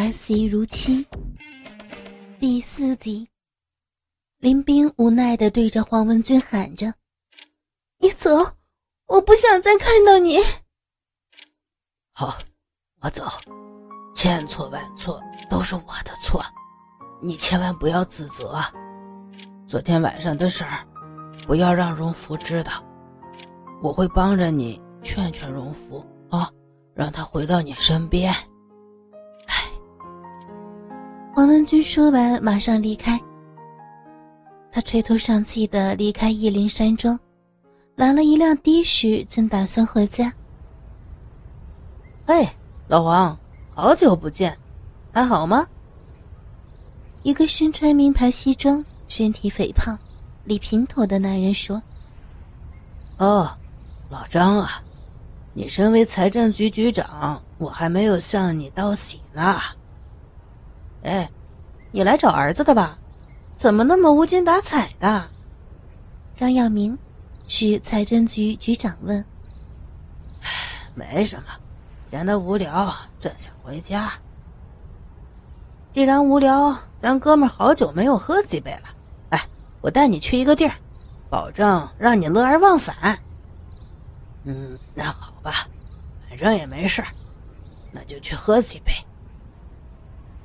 儿媳如妻。第四集，林冰无奈的对着黄文君喊着：“你走，我不想再看到你。”好，我走，千错万错都是我的错，你千万不要自责。昨天晚上的事儿，不要让荣福知道，我会帮着你劝劝荣福啊，让他回到你身边。黄文君说完，马上离开。他垂头丧气的离开义林山庄，拦了一辆的士，正打算回家。哎，老黄，好久不见，还好吗？一个身穿名牌西装、身体肥胖、理平头的男人说：“哦，老张啊，你身为财政局局长，我还没有向你道喜呢。”哎，你来找儿子的吧？怎么那么无精打采的？张耀明是财政局局长问。没什么，闲得无聊，正想回家。既然无聊，咱哥们好久没有喝几杯了。哎，我带你去一个地儿，保证让你乐而忘返。嗯，那好吧，反正也没事那就去喝几杯。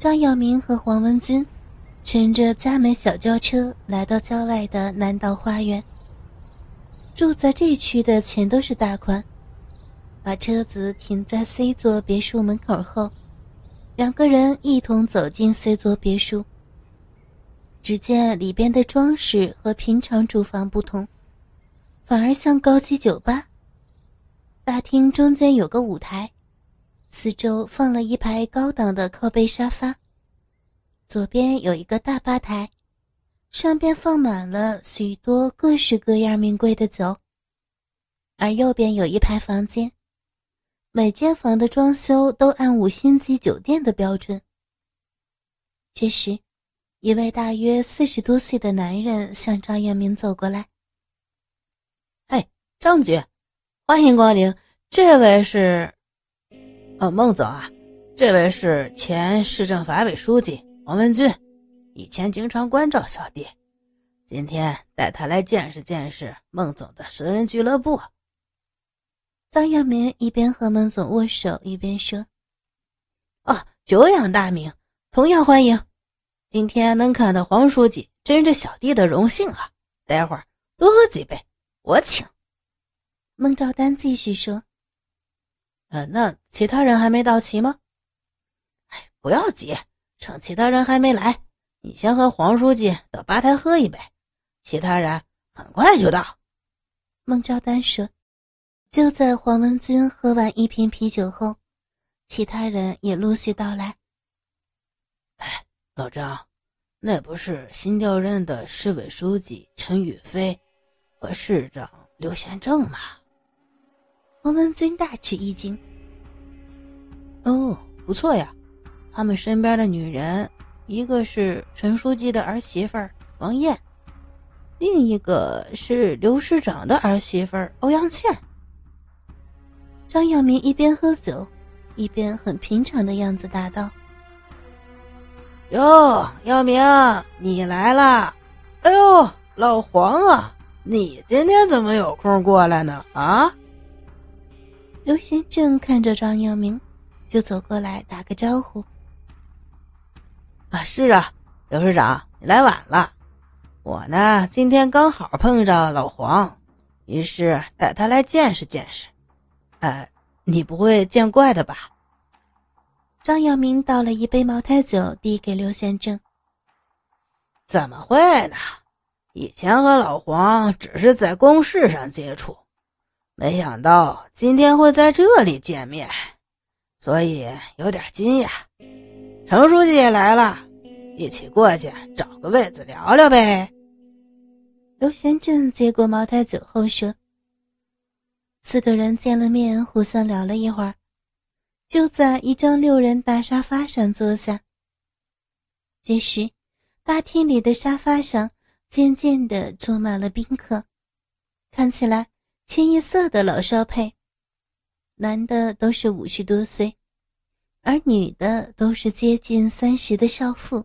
张耀明和黄文军乘着佳美小轿车来到郊外的南岛花园。住在这区的全都是大款，把车子停在 C 座别墅门口后，两个人一同走进 C 座别墅。只见里边的装饰和平常住房不同，反而像高级酒吧。大厅中间有个舞台。四周放了一排高档的靠背沙发，左边有一个大吧台，上边放满了许多各式各样名贵的酒。而右边有一排房间，每间房的装修都按五星级酒店的标准。这时，一位大约四十多岁的男人向张彦明走过来：“嘿，张局，欢迎光临，这位是。”哦，孟总啊，这位是前市政法委书记王文军，以前经常关照小弟，今天带他来见识见识孟总的私人俱乐部。张耀明一边和孟总握手，一边说：“哦，久仰大名，同样欢迎。今天能看到黄书记，真是小弟的荣幸啊！待会儿多喝几杯，我请。”孟兆丹继续说。呃，那其他人还没到齐吗？哎，不要急，趁其他人还没来，你先和黄书记到吧台喝一杯，其他人很快就到。孟昭丹说：“就在黄文军喝完一瓶啤酒后，其他人也陆续到来。”哎，老张，那不是新调任的市委书记陈宇飞和市长刘贤正吗？黄文军大吃一惊。哦，不错呀，他们身边的女人，一个是陈书记的儿媳妇王艳，另一个是刘市长的儿媳妇欧阳倩。张耀明一边喝酒，一边很平常的样子答道：“哟，耀明，你来了！哎呦，老黄啊，你今天怎么有空过来呢？啊？”刘贤正看着张耀明，就走过来打个招呼。啊，是啊，刘市长，你来晚了。我呢，今天刚好碰着老黄，于是带他来见识见识。呃，你不会见怪的吧？张耀明倒了一杯茅台酒，递给刘贤正。怎么会呢？以前和老黄只是在公事上接触。没想到今天会在这里见面，所以有点惊讶。程书记也来了，一起过去找个位子聊聊呗。刘贤正接过茅台酒后说：“四个人见了面，互相聊了一会儿，就在一张六人大沙发上坐下。这时，大厅里的沙发上渐渐地坐满了宾客，看起来。”清一色的老少配，男的都是五十多岁，而女的都是接近三十的少妇。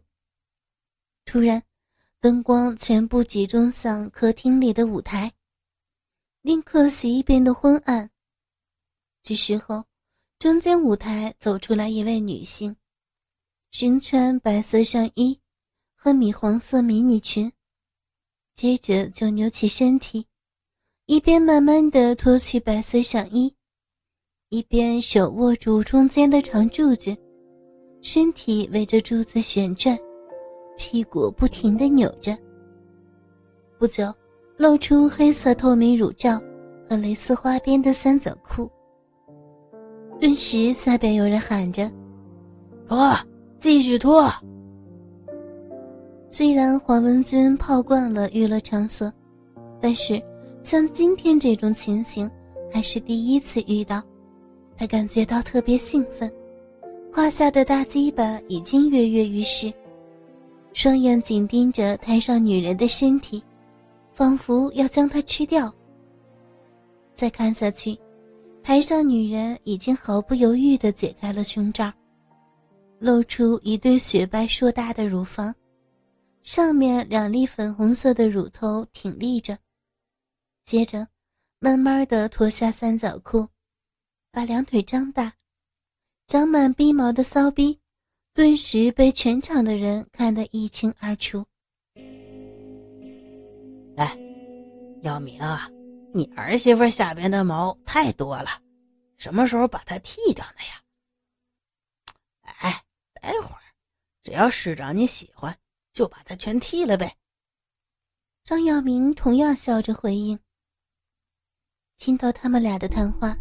突然，灯光全部集中向客厅里的舞台，令客席变得昏暗。这时候，中间舞台走出来一位女性，身穿白色上衣和米黄色迷你裙，接着就扭起身体。一边慢慢的脱去白色上衣，一边手握住中间的长柱子，身体围着柱子旋转，屁股不停的扭着。不久，露出黑色透明乳罩和蕾丝花边的三角裤。顿时，下边有人喊着：“脱，继续脱！”虽然黄文军泡惯了娱乐场所，但是。像今天这种情形，还是第一次遇到，他感觉到特别兴奋，胯下的大鸡巴已经跃跃欲试，双眼紧盯着台上女人的身体，仿佛要将她吃掉。再看下去，台上女人已经毫不犹豫地解开了胸罩，露出一对雪白硕大的乳房，上面两粒粉红色的乳头挺立着。接着，慢慢的脱下三角裤，把两腿张大，长满逼毛的骚逼，顿时被全场的人看得一清二楚。哎，耀明啊，你儿媳妇下边的毛太多了，什么时候把它剃掉呢呀？哎，待会儿，只要市长你喜欢，就把它全剃了呗。张耀明同样笑着回应。听到他们俩的谈话，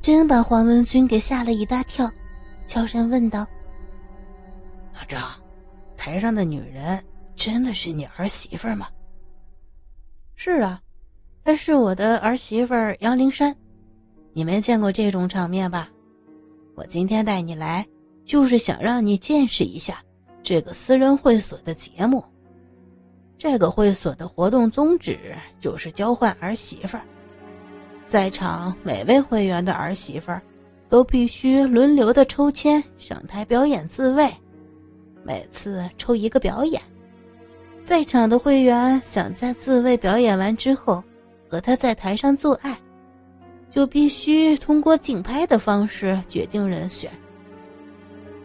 真把黄文军给吓了一大跳，悄声问道：“阿张，台上的女人真的是你儿媳妇吗？”“是啊，她是我的儿媳妇杨灵山。你没见过这种场面吧？我今天带你来，就是想让你见识一下这个私人会所的节目。这个会所的活动宗旨就是交换儿媳妇。”在场每位会员的儿媳妇儿，都必须轮流的抽签上台表演自慰，每次抽一个表演。在场的会员想在自慰表演完之后和他在台上做爱，就必须通过竞拍的方式决定人选。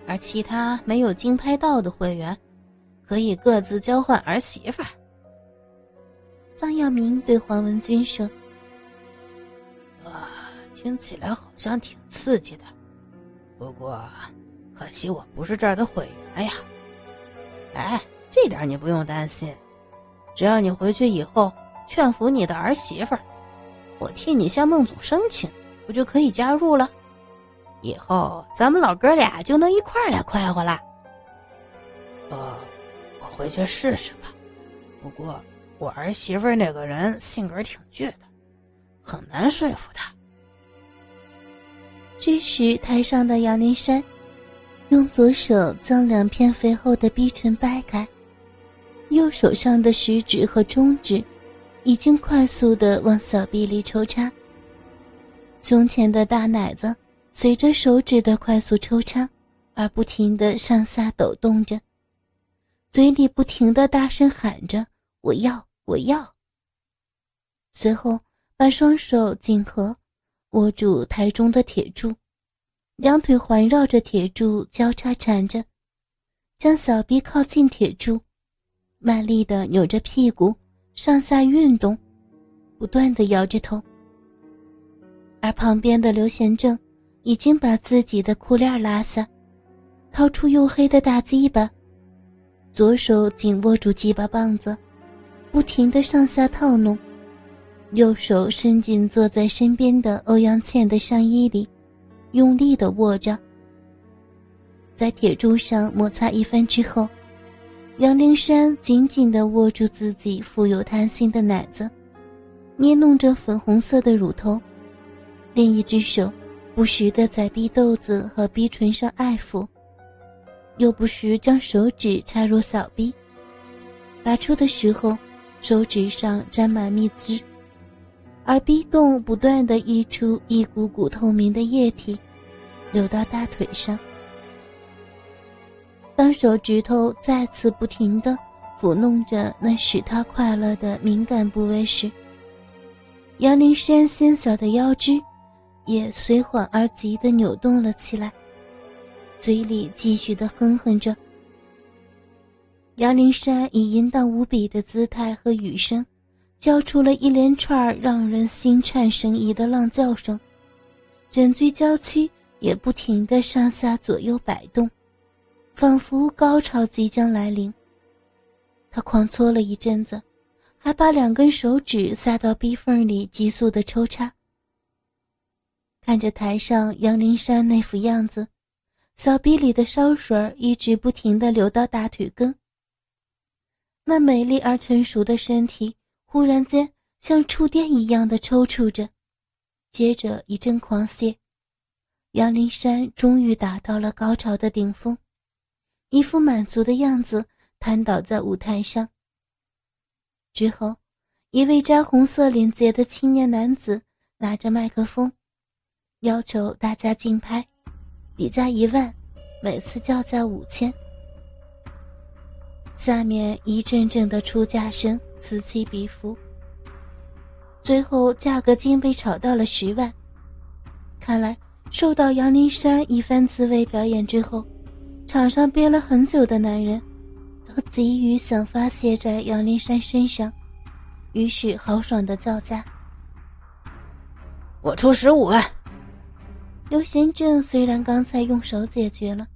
而其他没有竞拍到的会员，可以各自交换儿媳妇儿。张耀明对黄文军说。听起来好像挺刺激的，不过可惜我不是这儿的会员呀。哎，这点你不用担心，只要你回去以后劝服你的儿媳妇，我替你向孟总申请，不就可以加入了？以后咱们老哥俩就能一块来快活了。呃，我回去试试吧。不过我儿媳妇那个人性格挺倔的，很难说服她。这时，台上的杨林山用左手将两片肥厚的逼唇掰开，右手上的食指和中指已经快速的往小臂里抽插，胸前的大奶子随着手指的快速抽插而不停的上下抖动着，嘴里不停的大声喊着“我要，我要”。随后，把双手紧合。握住台中的铁柱，两腿环绕着铁柱交叉缠着，将小臂靠近铁柱，卖力的扭着屁股上下运动，不断的摇着头。而旁边的刘贤正已经把自己的裤链拉下，掏出黝黑的大鸡巴，左手紧握住鸡巴棒子，不停的上下套弄。右手伸进坐在身边的欧阳倩的上衣里，用力的握着。在铁柱上摩擦一番之后，杨灵山紧紧的握住自己富有弹性的奶子，捏弄着粉红色的乳头，另一只手不时的在逼豆子和逼唇上爱抚，又不时将手指插入小逼，拔出的时候，手指上沾满蜜汁。而逼洞不断的溢出一股股透明的液体，流到大腿上，当手指头再次不停的抚弄着那使他快乐的敏感部位时，杨林山纤小的腰肢也随缓而急的扭动了起来，嘴里继续的哼哼着。杨林山以淫荡无比的姿态和语声，叫出了一连串让人心颤神怡的浪叫声，整具娇躯也不停地上下左右摆动，仿佛高潮即将来临。他狂搓了一阵子。还把两根手指塞到逼缝里，急速的抽插。看着台上杨林山那副样子，小臂里的烧水一直不停的流到大腿根。那美丽而成熟的身体忽然间像触电一样的抽搐着，接着一阵狂泻。杨林山终于达到了高潮的顶峰，一副满足的样子，瘫倒在舞台上。之后，一位扎红色领结的青年男子拿着麦克风，要求大家竞拍，底价一万，每次叫价五千。下面一阵阵的出价声此起彼伏，最后价格竟被炒到了十万。看来，受到杨林山一番自慰表演之后，场上憋了很久的男人。都急于想发泄在杨林山身上，于是豪爽的叫价：“我出十五万。”刘贤正虽然刚才用手解决了，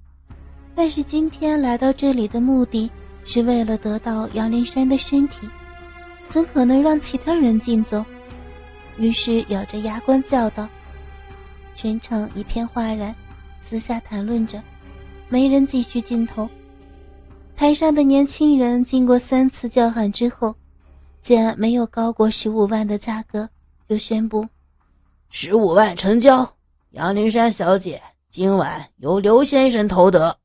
但是今天来到这里的目的是为了得到杨林山的身体，怎可能让其他人进走？于是咬着牙关叫道：“全场一片哗然，私下谈论着，没人继续镜头。”台上的年轻人经过三次叫喊之后，见没有高过十五万的价格，就宣布：十五万成交。杨灵山小姐今晚由刘先生投得。